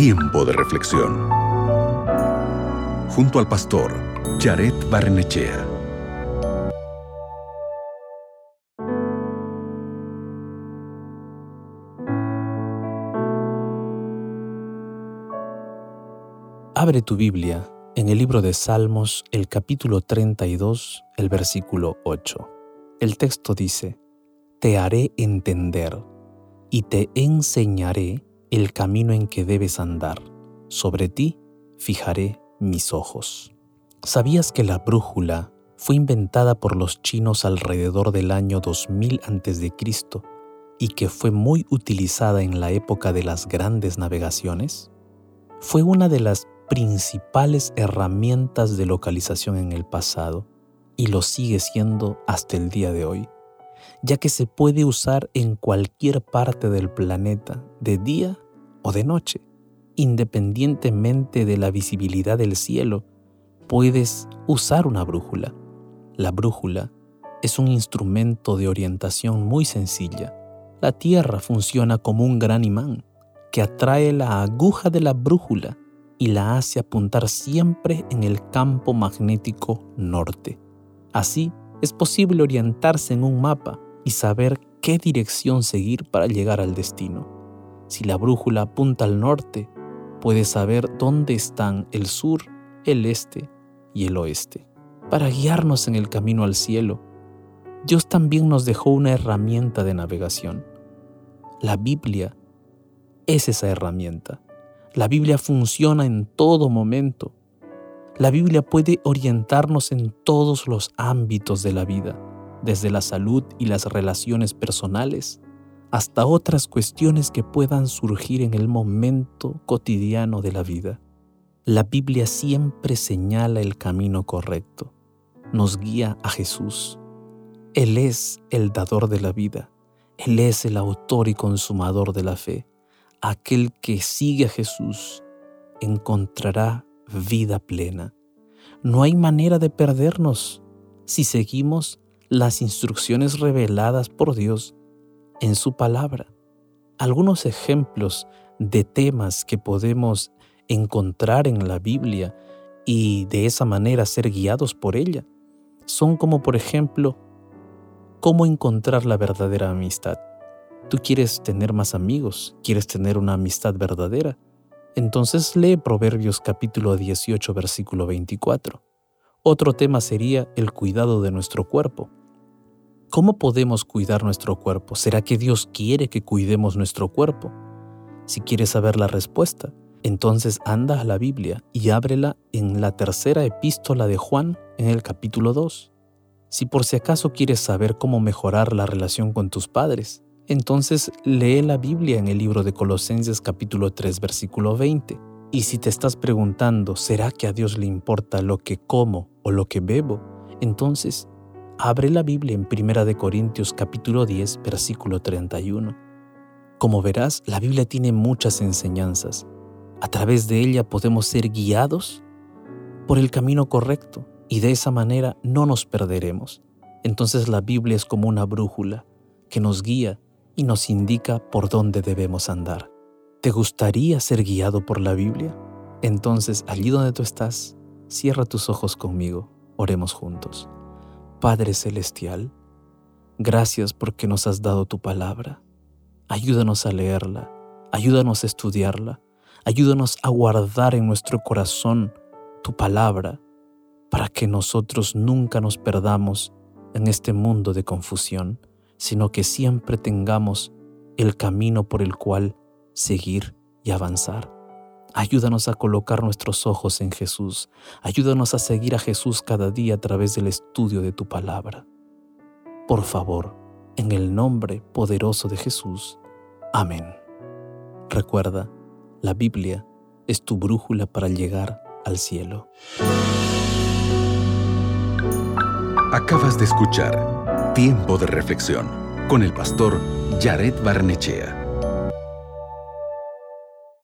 Tiempo de reflexión. Junto al pastor Jared Barnechea. Abre tu Biblia en el libro de Salmos, el capítulo 32, el versículo 8. El texto dice, Te haré entender y te enseñaré el camino en que debes andar. Sobre ti fijaré mis ojos. ¿Sabías que la brújula fue inventada por los chinos alrededor del año 2000 a.C. y que fue muy utilizada en la época de las grandes navegaciones? Fue una de las principales herramientas de localización en el pasado y lo sigue siendo hasta el día de hoy, ya que se puede usar en cualquier parte del planeta, de día o de noche, independientemente de la visibilidad del cielo, puedes usar una brújula. La brújula es un instrumento de orientación muy sencilla. La Tierra funciona como un gran imán que atrae la aguja de la brújula y la hace apuntar siempre en el campo magnético norte. Así, es posible orientarse en un mapa y saber qué dirección seguir para llegar al destino. Si la brújula apunta al norte, puedes saber dónde están el sur, el este y el oeste. Para guiarnos en el camino al cielo, Dios también nos dejó una herramienta de navegación. La Biblia es esa herramienta. La Biblia funciona en todo momento. La Biblia puede orientarnos en todos los ámbitos de la vida, desde la salud y las relaciones personales hasta otras cuestiones que puedan surgir en el momento cotidiano de la vida. La Biblia siempre señala el camino correcto, nos guía a Jesús. Él es el dador de la vida, Él es el autor y consumador de la fe aquel que sigue a Jesús encontrará vida plena. No hay manera de perdernos si seguimos las instrucciones reveladas por Dios en su palabra. Algunos ejemplos de temas que podemos encontrar en la Biblia y de esa manera ser guiados por ella son como por ejemplo cómo encontrar la verdadera amistad. Tú quieres tener más amigos, quieres tener una amistad verdadera. Entonces lee Proverbios capítulo 18 versículo 24. Otro tema sería el cuidado de nuestro cuerpo. ¿Cómo podemos cuidar nuestro cuerpo? ¿Será que Dios quiere que cuidemos nuestro cuerpo? Si quieres saber la respuesta, entonces anda a la Biblia y ábrela en la tercera epístola de Juan en el capítulo 2. Si por si acaso quieres saber cómo mejorar la relación con tus padres, entonces lee la Biblia en el libro de Colosenses capítulo 3 versículo 20. Y si te estás preguntando, ¿será que a Dios le importa lo que como o lo que bebo? Entonces, abre la Biblia en Primera de Corintios capítulo 10 versículo 31. Como verás, la Biblia tiene muchas enseñanzas. A través de ella podemos ser guiados por el camino correcto y de esa manera no nos perderemos. Entonces la Biblia es como una brújula que nos guía y nos indica por dónde debemos andar. ¿Te gustaría ser guiado por la Biblia? Entonces, allí donde tú estás, cierra tus ojos conmigo, oremos juntos. Padre Celestial, gracias porque nos has dado tu palabra. Ayúdanos a leerla, ayúdanos a estudiarla, ayúdanos a guardar en nuestro corazón tu palabra para que nosotros nunca nos perdamos en este mundo de confusión sino que siempre tengamos el camino por el cual seguir y avanzar. Ayúdanos a colocar nuestros ojos en Jesús. Ayúdanos a seguir a Jesús cada día a través del estudio de tu palabra. Por favor, en el nombre poderoso de Jesús. Amén. Recuerda, la Biblia es tu brújula para llegar al cielo. Acabas de escuchar Tiempo de reflexión con el pastor Jared Barnechea.